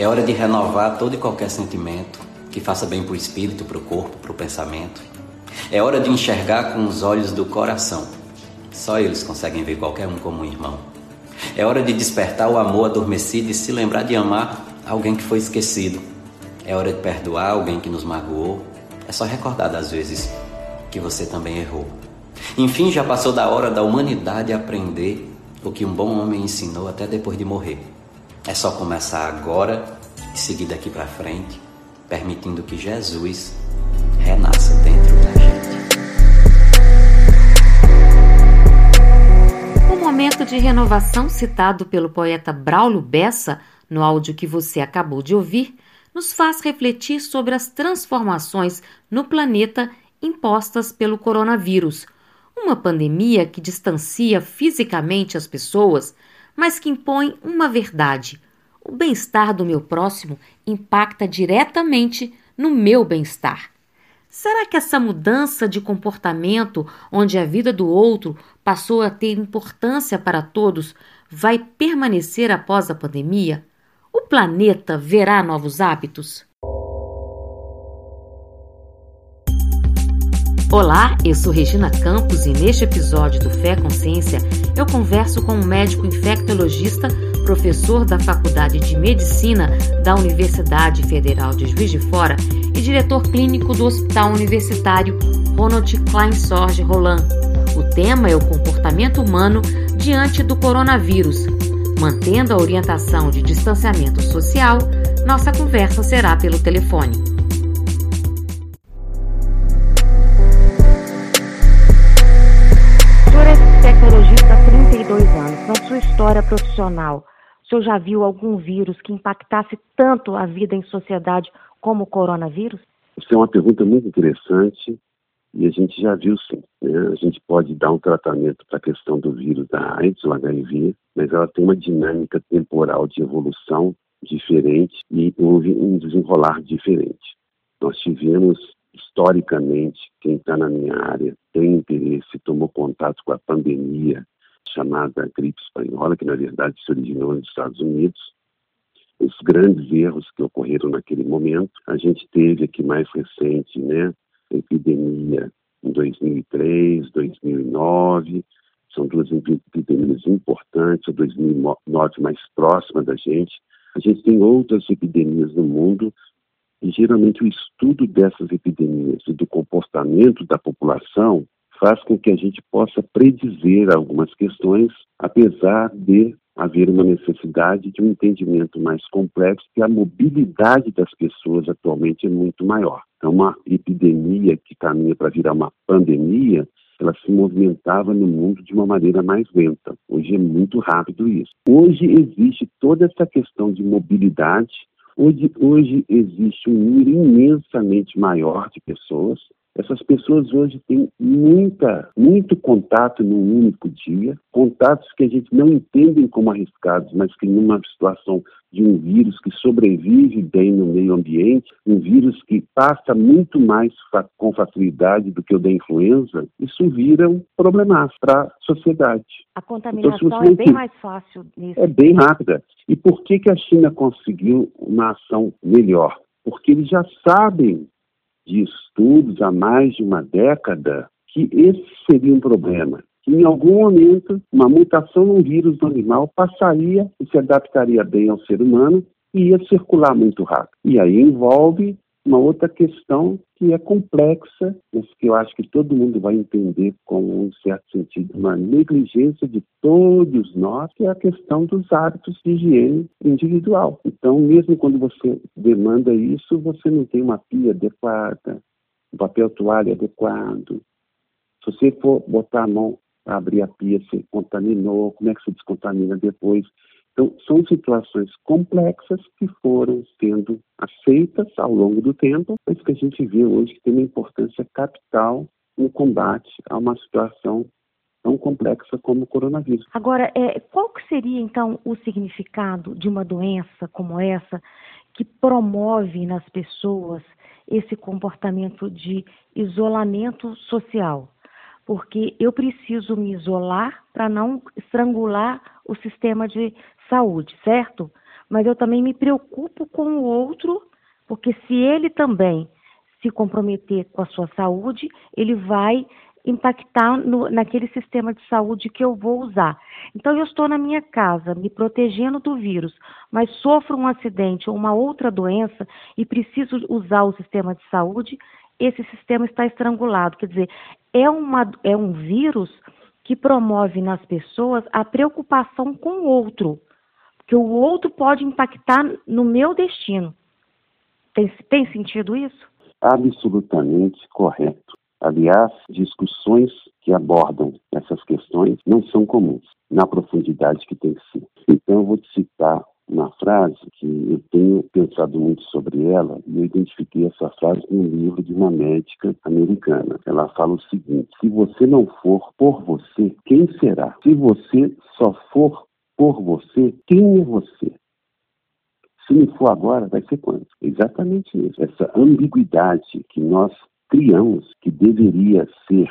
É hora de renovar todo e qualquer sentimento que faça bem para o espírito, para o corpo, para o pensamento. É hora de enxergar com os olhos do coração. Só eles conseguem ver qualquer um como um irmão. É hora de despertar o amor adormecido e se lembrar de amar alguém que foi esquecido. É hora de perdoar alguém que nos magoou. É só recordar das vezes que você também errou. Enfim, já passou da hora da humanidade aprender o que um bom homem ensinou até depois de morrer. É só começar agora e seguir daqui para frente, permitindo que Jesus renasça dentro da gente. O momento de renovação citado pelo poeta Braulio Bessa no áudio que você acabou de ouvir nos faz refletir sobre as transformações no planeta impostas pelo coronavírus uma pandemia que distancia fisicamente as pessoas, mas que impõe uma verdade: o bem-estar do meu próximo impacta diretamente no meu bem-estar. Será que essa mudança de comportamento, onde a vida do outro passou a ter importância para todos, vai permanecer após a pandemia? O planeta verá novos hábitos? Olá, eu sou Regina Campos e neste episódio do Fé Consciência eu converso com um médico infectologista, professor da Faculdade de Medicina da Universidade Federal de Juiz de Fora e diretor clínico do Hospital Universitário Ronald Klein Sorge Roland. O tema é o comportamento humano diante do coronavírus. Mantendo a orientação de distanciamento social, nossa conversa será pelo telefone. Profissional, o senhor já viu algum vírus que impactasse tanto a vida em sociedade como o coronavírus? Isso é uma pergunta muito interessante e a gente já viu sim. Né? A gente pode dar um tratamento para a questão do vírus da AIDS, o HIV, mas ela tem uma dinâmica temporal de evolução diferente e houve um desenrolar diferente. Nós tivemos historicamente, quem está na minha área tem interesse, tomou contato com a pandemia chamada gripe espanhola, que na verdade se originou nos Estados Unidos. Os grandes erros que ocorreram naquele momento, a gente teve aqui mais recente, né, a epidemia em 2003, 2009, são duas epidemias importantes, a 2009 mais próxima da gente. A gente tem outras epidemias no mundo e geralmente o estudo dessas epidemias e do comportamento da população faz com que a gente possa predizer algumas questões, apesar de haver uma necessidade de um entendimento mais complexo, que a mobilidade das pessoas atualmente é muito maior. Então, uma epidemia que caminha para virar uma pandemia, ela se movimentava no mundo de uma maneira mais lenta. Hoje é muito rápido isso. Hoje existe toda essa questão de mobilidade Hoje, hoje existe um número imensamente maior de pessoas. Essas pessoas hoje têm muita, muito contato num único dia, contatos que a gente não entende como arriscados, mas que numa situação de um vírus que sobrevive bem no meio ambiente, um vírus que passa muito mais fa com facilidade do que o da influenza, isso vira um problema para a sociedade. A contaminação então, é bem mais fácil nisso. É bem rápida. E por que, que a China conseguiu uma ação melhor? Porque eles já sabem de estudos há mais de uma década que esse seria um problema em algum momento, uma mutação num vírus do animal passaria e se adaptaria bem ao ser humano e ia circular muito rápido. E aí envolve uma outra questão que é complexa, mas que eu acho que todo mundo vai entender com um certo sentido, uma negligência de todos nós, que é a questão dos hábitos de higiene individual. Então, mesmo quando você demanda isso, você não tem uma pia adequada, um papel toalha adequado. Se você for botar a mão abrir a pia, se contaminou, como é que se descontamina depois. Então, são situações complexas que foram sendo aceitas ao longo do tempo, mas que a gente vê hoje que tem uma importância capital no combate a uma situação tão complexa como o coronavírus. Agora, é, qual que seria então o significado de uma doença como essa que promove nas pessoas esse comportamento de isolamento social? porque eu preciso me isolar para não estrangular o sistema de saúde, certo? mas eu também me preocupo com o outro, porque se ele também se comprometer com a sua saúde, ele vai impactar no, naquele sistema de saúde que eu vou usar. Então, eu estou na minha casa, me protegendo do vírus, mas sofro um acidente ou uma outra doença e preciso usar o sistema de saúde, esse sistema está estrangulado. Quer dizer, é, uma, é um vírus que promove nas pessoas a preocupação com o outro, que o outro pode impactar no meu destino. Tem, tem sentido isso? Absolutamente correto. Aliás, discussões que abordam essas questões não são comuns na profundidade que tem que ser. Então, eu vou te citar uma frase que eu tenho pensado muito sobre ela e eu identifiquei essa frase num livro de uma médica americana. Ela fala o seguinte: se você não for por você, quem será? Se você só for por você, quem é você? Se não for agora, vai ser quando? Exatamente isso. Essa ambiguidade que nós criamos, que deveria ser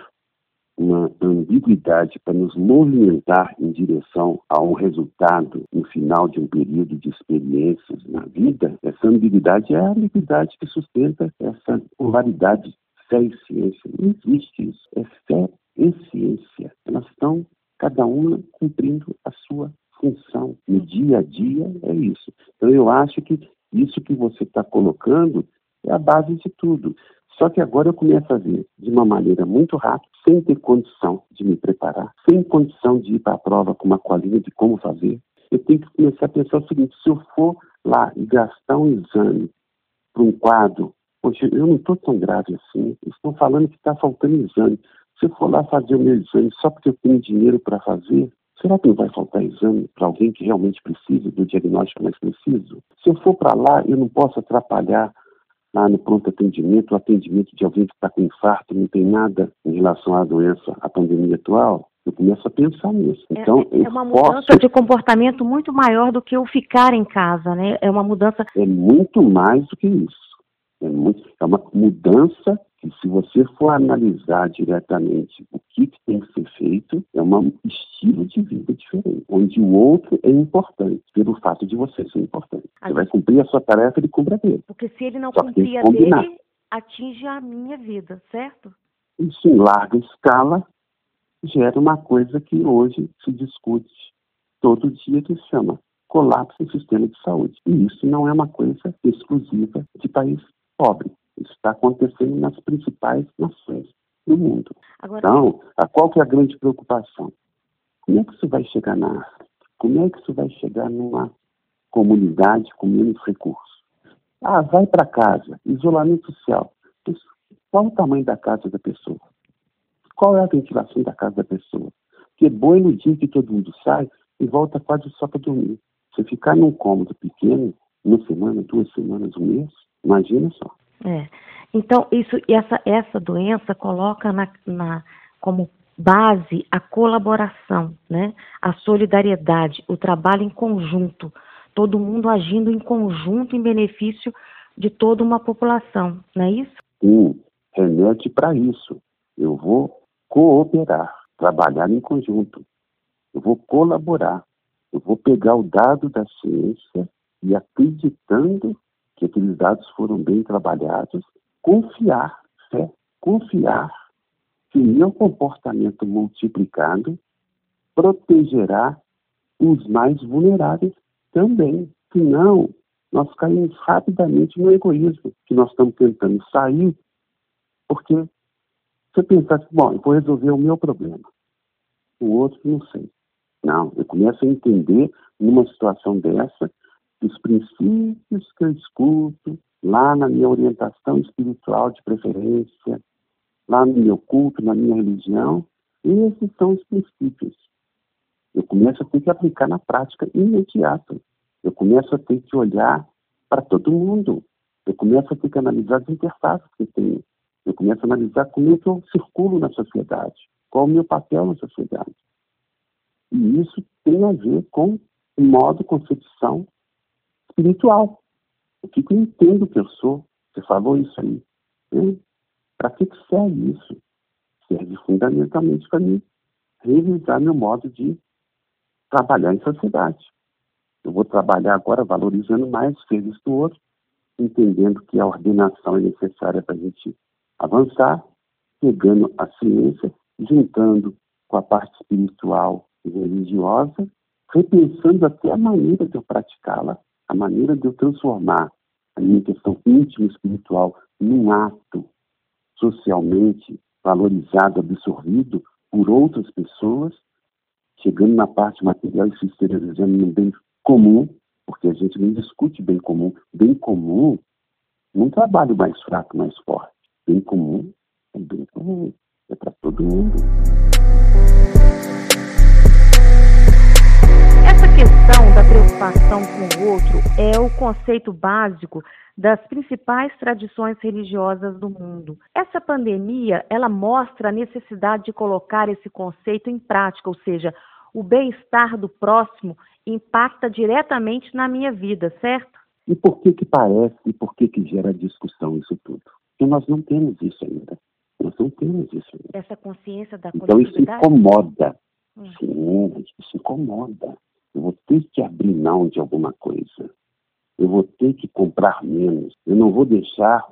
uma ambiguidade para nos movimentar em direção a um resultado no final de um período de experiências na vida, essa ambiguidade é a ambiguidade que sustenta essa polaridade fé e ciência. Não existe isso. É fé e ciência. Elas estão, cada uma, cumprindo a sua função. No dia a dia, é isso. Então, eu acho que isso que você está colocando é a base de tudo. Só que agora eu começo a ver de uma maneira muito rápida, sem ter condição de me preparar, sem condição de ir para a prova com uma colinha de como fazer. Eu tenho que começar a pensar o seguinte: se eu for lá e gastar um exame para um quadro, poxa, eu não estou tão grave assim, estão falando que está faltando exame. Se eu for lá fazer o meu exame só porque eu tenho dinheiro para fazer, será que não vai faltar exame para alguém que realmente precisa do diagnóstico mais preciso? Se eu for para lá, eu não posso atrapalhar lá no pronto atendimento, o atendimento de alguém que está com infarto, não tem nada em relação à doença, à pandemia atual, eu começo a pensar nisso. É, então, é, é uma mudança posso... de comportamento muito maior do que o ficar em casa, né? É uma mudança. É muito mais do que isso. É, muito, é uma mudança que, se você for analisar diretamente o que, que tem que ser feito, é um estilo de vida diferente, onde o outro é importante, pelo fato de você ser importante. Você vai cumprir a sua tarefa, ele cumpre a dele. Porque se ele não cumprir a dele, atinge a minha vida, certo? Isso em larga escala gera uma coisa que hoje se discute todo dia, que se chama colapso do sistema de saúde. E isso não é uma coisa exclusiva de país pobre. Isso está acontecendo nas principais nações do mundo. Agora... Então, qual que é a grande preocupação? Como é que isso vai chegar na África? Como é que isso vai chegar numa comunidade com menos recursos? Ah, vai para casa, isolamento social. Qual o tamanho da casa da pessoa? Qual é a ventilação da casa da pessoa? Porque boi no dia que todo mundo sai e volta quase só para dormir. Se ficar num cômodo pequeno, uma semana, duas semanas, um mês, Imagina só. É. Então, isso, essa, essa doença coloca na, na, como base a colaboração, né? a solidariedade, o trabalho em conjunto, todo mundo agindo em conjunto em benefício de toda uma população, não é isso? Sim, remete para isso. Eu vou cooperar, trabalhar em conjunto. Eu vou colaborar. Eu vou pegar o dado da ciência e acreditando que aqueles dados foram bem trabalhados, confiar, fé, confiar que meu comportamento multiplicado protegerá os mais vulneráveis também. Senão, nós caímos rapidamente no egoísmo, que nós estamos tentando sair, porque você pensar assim, bom, eu vou resolver o meu problema, o outro não sei. Não, eu começo a entender numa situação dessa os princípios que eu escuto lá na minha orientação espiritual de preferência, lá no meu culto, na minha religião, esses são os princípios. Eu começo a ter que aplicar na prática imediata. Eu começo a ter que olhar para todo mundo. Eu começo a ter que analisar as interfaces que tenho. Eu começo a analisar como é que eu circulo na sociedade, qual é o meu papel na sociedade. E isso tem a ver com o modo concepção espiritual. O que, eu entendo que eu sou? Você falou isso aí. Né? Para que, serve isso? Serve fundamentalmente para mim revisar meu modo de trabalhar em sociedade. Eu vou trabalhar agora valorizando mais o serviço do outro, entendendo que a ordenação é necessária para a gente avançar, pegando a ciência, juntando com a parte espiritual e religiosa, repensando até a maneira de eu praticá-la, a maneira de eu transformar a minha questão íntima espiritual num ato socialmente valorizado, absorvido por outras pessoas, chegando na parte material e se exteriorizando no bem comum, porque a gente não discute bem comum. Bem comum não trabalho mais fraco, mais forte. Bem comum é bem comum, é para todo mundo. Questão da preocupação com o outro é o conceito básico das principais tradições religiosas do mundo. Essa pandemia, ela mostra a necessidade de colocar esse conceito em prática, ou seja, o bem-estar do próximo impacta diretamente na minha vida, certo? E por que que parece e por que que gera discussão isso tudo? Porque nós não temos isso ainda. Nós não temos isso ainda. Essa consciência da Então isso incomoda. Hum. Sim, isso incomoda. Ter que abrir mão de alguma coisa eu vou ter que comprar menos, eu não vou deixar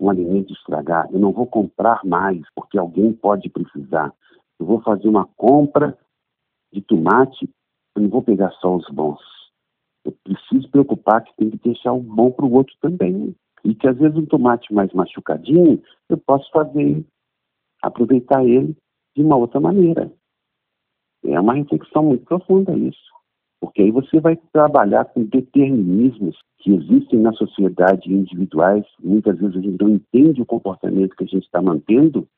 um alimento estragar, eu não vou comprar mais porque alguém pode precisar. Eu vou fazer uma compra de tomate, eu não vou pegar só os bons. Eu preciso preocupar que tem que deixar o bom para o outro também. E que às vezes um tomate mais machucadinho, eu posso fazer, aproveitar ele de uma outra maneira. É uma reflexão muito profunda isso. Porque aí você vai trabalhar com determinismos que existem na sociedade individuais. Muitas vezes a gente não entende o comportamento que a gente está mantendo,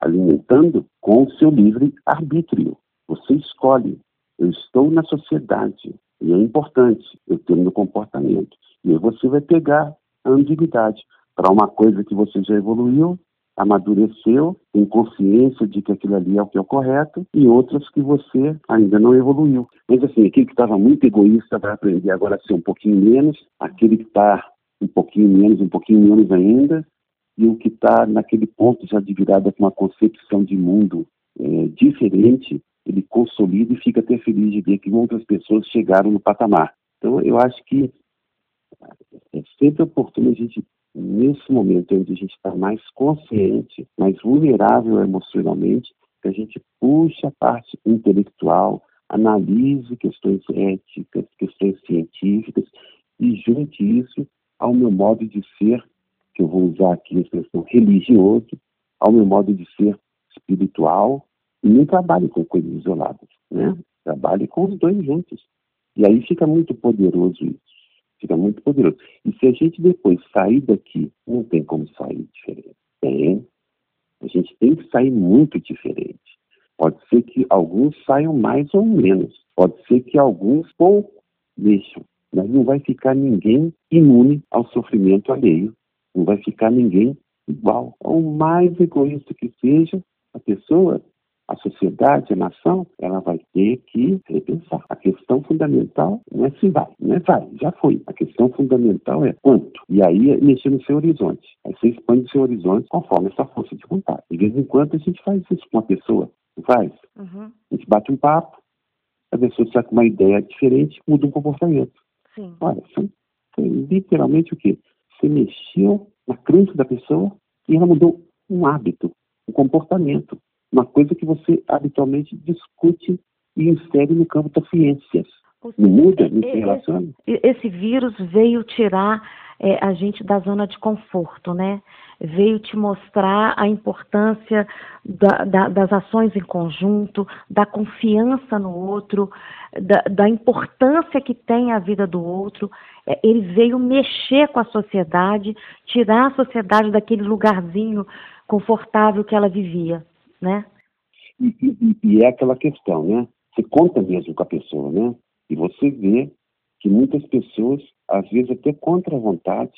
alimentando, com o seu livre arbítrio. Você escolhe. Eu estou na sociedade e é importante eu ter meu comportamento. E aí você vai pegar a ambiguidade para uma coisa que você já evoluiu amadureceu, tem consciência de que aquilo ali é o que é o correto, e outras que você ainda não evoluiu. Mas assim, aquele que estava muito egoísta vai aprender agora a ser um pouquinho menos, aquele que está um pouquinho menos, um pouquinho menos ainda, e o que está naquele ponto já de virada com uma concepção de mundo é, diferente, ele consolida e fica até feliz de ver que outras pessoas chegaram no patamar. Então, eu acho que é sempre oportuno a gente nesse momento onde a gente está mais consciente, mais vulnerável emocionalmente, que a gente puxe a parte intelectual, analise questões éticas, questões científicas e junte isso ao meu modo de ser, que eu vou usar aqui a expressão religioso, ao meu modo de ser espiritual, e não trabalhe com coisas isoladas, né? Trabalhe com os dois juntos. E aí fica muito poderoso isso. Fica muito poderoso. E se a gente depois sair daqui, não tem como sair diferente. Tem. A gente tem que sair muito diferente. Pode ser que alguns saiam mais ou menos. Pode ser que alguns pouco deixam. Mas não vai ficar ninguém imune ao sofrimento alheio. Não vai ficar ninguém igual. Ao mais egoísta que seja a pessoa, a sociedade, a nação, ela vai ter que repensar. A questão fundamental não é se vai, não é vai, já foi. A questão fundamental é quanto. E aí é mexer no seu horizonte. Aí você expande o seu horizonte conforme essa força de vontade. De vez em quando a gente faz isso com uma pessoa, não faz? Uhum. A gente bate um papo, a pessoa sai com uma ideia diferente, muda um comportamento. Sim. Olha, foi, foi literalmente o quê? Você mexeu na crença da pessoa e ela mudou um hábito, um comportamento uma coisa que você habitualmente discute e insere no campo das ciências. Não muda, não se relaciona. Esse vírus veio tirar é, a gente da zona de conforto, né? Veio te mostrar a importância da, da, das ações em conjunto, da confiança no outro, da, da, importância que tem a vida do outro. É, ele veio mexer com a sociedade, tirar a sociedade daquele lugarzinho confortável que ela vivia né? E, e, e, é aquela questão, né? Você conta mesmo com a pessoa, né? E você vê que muitas pessoas, às vezes até contra a vontade,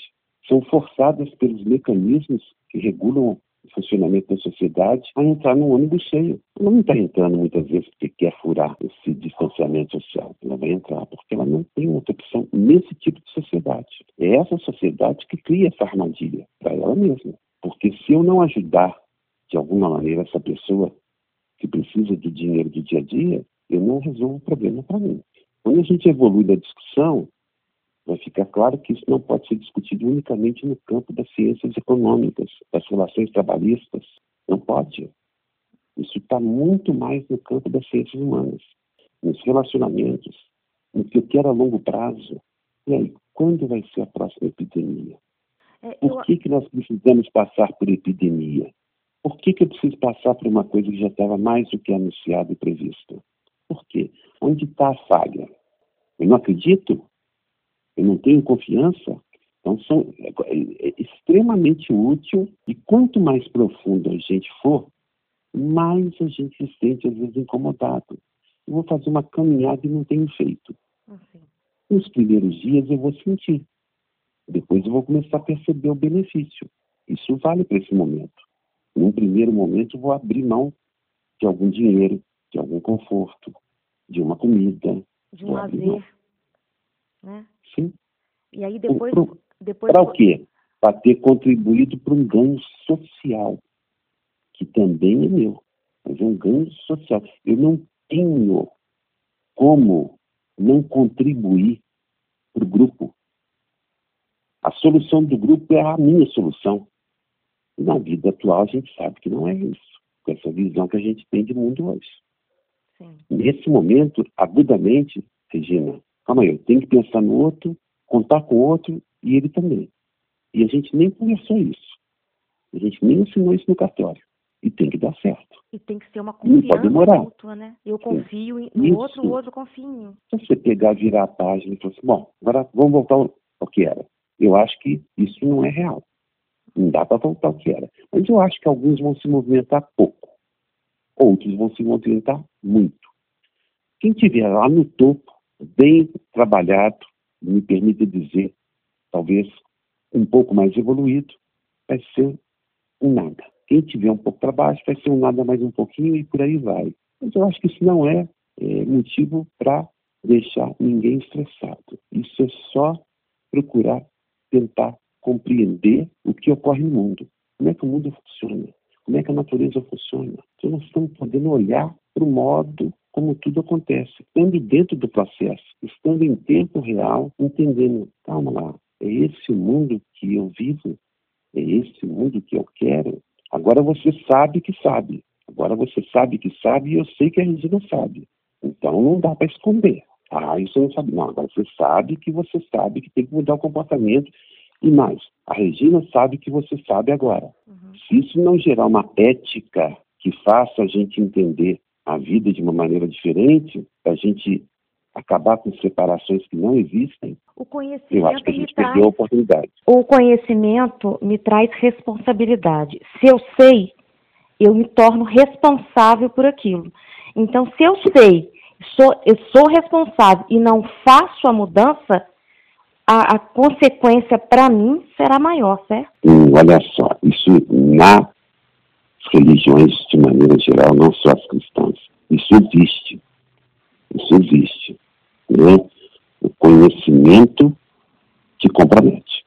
são forçadas pelos mecanismos que regulam o funcionamento da sociedade a entrar no ônibus cheio. Ela não está entrando muitas vezes porque quer furar esse distanciamento social. Ela vai entrar porque ela não tem outra opção nesse tipo de sociedade. É essa sociedade que cria essa armadilha para ela mesma. Porque se eu não ajudar de alguma maneira, essa pessoa que precisa do dinheiro do dia a dia, eu não resolvo o problema para mim. Quando a gente evolui na discussão, vai ficar claro que isso não pode ser discutido unicamente no campo das ciências econômicas, das relações trabalhistas. Não pode. Isso está muito mais no campo das ciências humanas, nos relacionamentos, no que eu quero a longo prazo. E aí, quando vai ser a próxima epidemia? É, por que, que nós precisamos passar por epidemia? Por que, que eu preciso passar por uma coisa que já estava mais do que anunciada e prevista? Por quê? Onde está a falha? Eu não acredito? Eu não tenho confiança? Então, são, é, é extremamente útil e quanto mais profundo a gente for, mais a gente se sente, às vezes, incomodado. Eu vou fazer uma caminhada e não tenho feito. Assim. Nos primeiros dias eu vou sentir. Depois eu vou começar a perceber o benefício. Isso vale para esse momento. Num primeiro momento, eu vou abrir mão de algum dinheiro, de algum conforto, de uma comida. De um lazer. Né? Sim. E aí depois. depois... Para o quê? Para ter contribuído para um ganho social, que também é meu. Mas é um ganho social. Eu não tenho como não contribuir para o grupo. A solução do grupo é a minha solução. Na vida atual, a gente sabe que não é isso, com essa visão que a gente tem de mundo hoje. Sim. Nesse momento, agudamente, Regina, calma aí, eu tenho que pensar no outro, contar com o outro e ele também. E a gente nem conversou isso. A gente nem ensinou isso no cartório. E tem que dar certo. E tem que ser uma confiança mútua, né? Eu confio Sim. no isso. outro, o outro confia em mim. Se você pegar, virar a página e falar assim, bom, agora vamos voltar ao que era. Eu acho que isso não é real. Não dá para voltar ao que era. Mas eu acho que alguns vão se movimentar pouco. Outros vão se movimentar muito. Quem estiver lá no topo, bem trabalhado, me permita dizer, talvez um pouco mais evoluído, vai ser um nada. Quem tiver um pouco para baixo vai ser um nada mais um pouquinho e por aí vai. Mas eu acho que isso não é, é motivo para deixar ninguém estressado. Isso é só procurar tentar compreender o que ocorre no mundo. Como é que o mundo funciona? Como é que a natureza funciona? Então nós estamos podendo olhar para o modo como tudo acontece, estando dentro do processo, estando em tempo real, entendendo, calma lá, é esse o mundo que eu vivo, é esse o mundo que eu quero. Agora você sabe que sabe, agora você sabe que sabe e eu sei que a Regina sabe. Então não dá para esconder. Ah, isso eu não sabe. Não, agora você sabe que você sabe que tem que mudar o comportamento e mais, a Regina sabe que você sabe agora. Uhum. Se isso não gerar uma ética que faça a gente entender a vida de uma maneira diferente, a gente acabar com separações que não existem, eu acho que a gente perdeu a oportunidade. O conhecimento me traz responsabilidade. Se eu sei, eu me torno responsável por aquilo. Então, se eu sei, sou, eu sou responsável e não faço a mudança, a, a consequência para mim será maior, certo? Hum, olha só, isso nas religiões, de maneira geral, não só as cristãs, isso existe. Isso existe. Né? O conhecimento te compromete.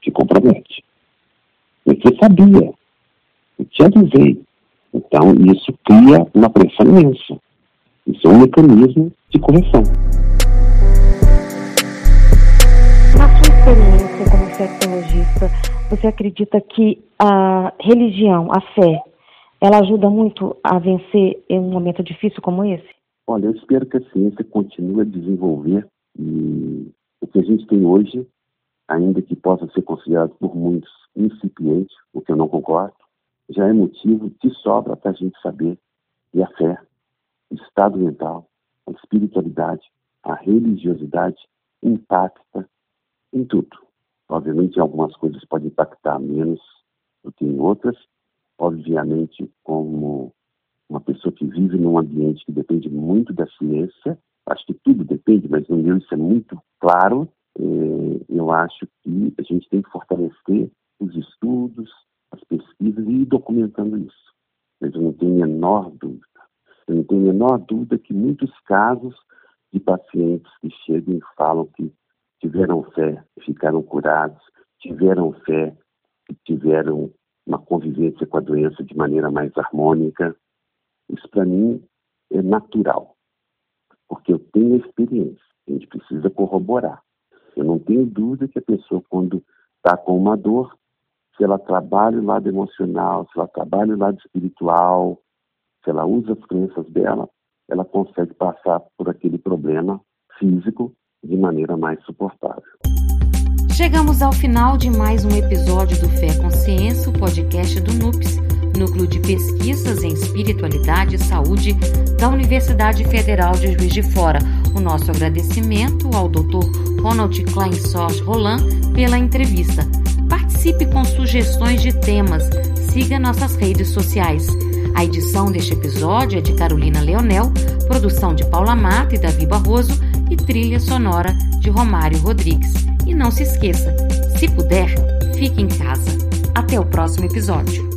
Te compromete. Você sabia. Eu te avisei. Então, isso cria uma pressão imensa. Isso é um mecanismo de correção. Experiência como sexologista, você acredita que a religião, a fé, ela ajuda muito a vencer em um momento difícil como esse? Olha, eu espero que a ciência continue a desenvolver e o que a gente tem hoje, ainda que possa ser considerado por muitos incipiente, o que eu não concordo, já é motivo de sobra para a gente saber que a fé, o estado mental, a espiritualidade, a religiosidade impacta em tudo. Obviamente, algumas coisas podem impactar menos do que em outras. Obviamente, como uma pessoa que vive num ambiente que depende muito da ciência, acho que tudo depende, mas no meu isso é muito claro. É, eu acho que a gente tem que fortalecer os estudos, as pesquisas e ir documentando isso. Mas eu não tenho a menor dúvida. Eu não tenho a menor dúvida que muitos casos de pacientes que chegam e falam que tiveram fé, ficaram curados, tiveram fé e tiveram uma convivência com a doença de maneira mais harmônica. Isso para mim é natural, porque eu tenho experiência. A gente precisa corroborar. Eu não tenho dúvida que a pessoa, quando está com uma dor, se ela trabalha o lado emocional, se ela trabalha o lado espiritual, se ela usa as crenças dela, ela consegue passar por aquele problema físico de maneira mais suportável. Chegamos ao final de mais um episódio do Fé Consciência, o podcast do NUPS, Núcleo de Pesquisas em Espiritualidade e Saúde da Universidade Federal de Juiz de Fora. O nosso agradecimento ao Dr. Ronald Kleinsort Roland pela entrevista. Participe com sugestões de temas. Siga nossas redes sociais. A edição deste episódio é de Carolina Leonel, produção de Paula Mata e Davi Barroso e trilha sonora de Romário Rodrigues. E não se esqueça, se puder, fique em casa. Até o próximo episódio.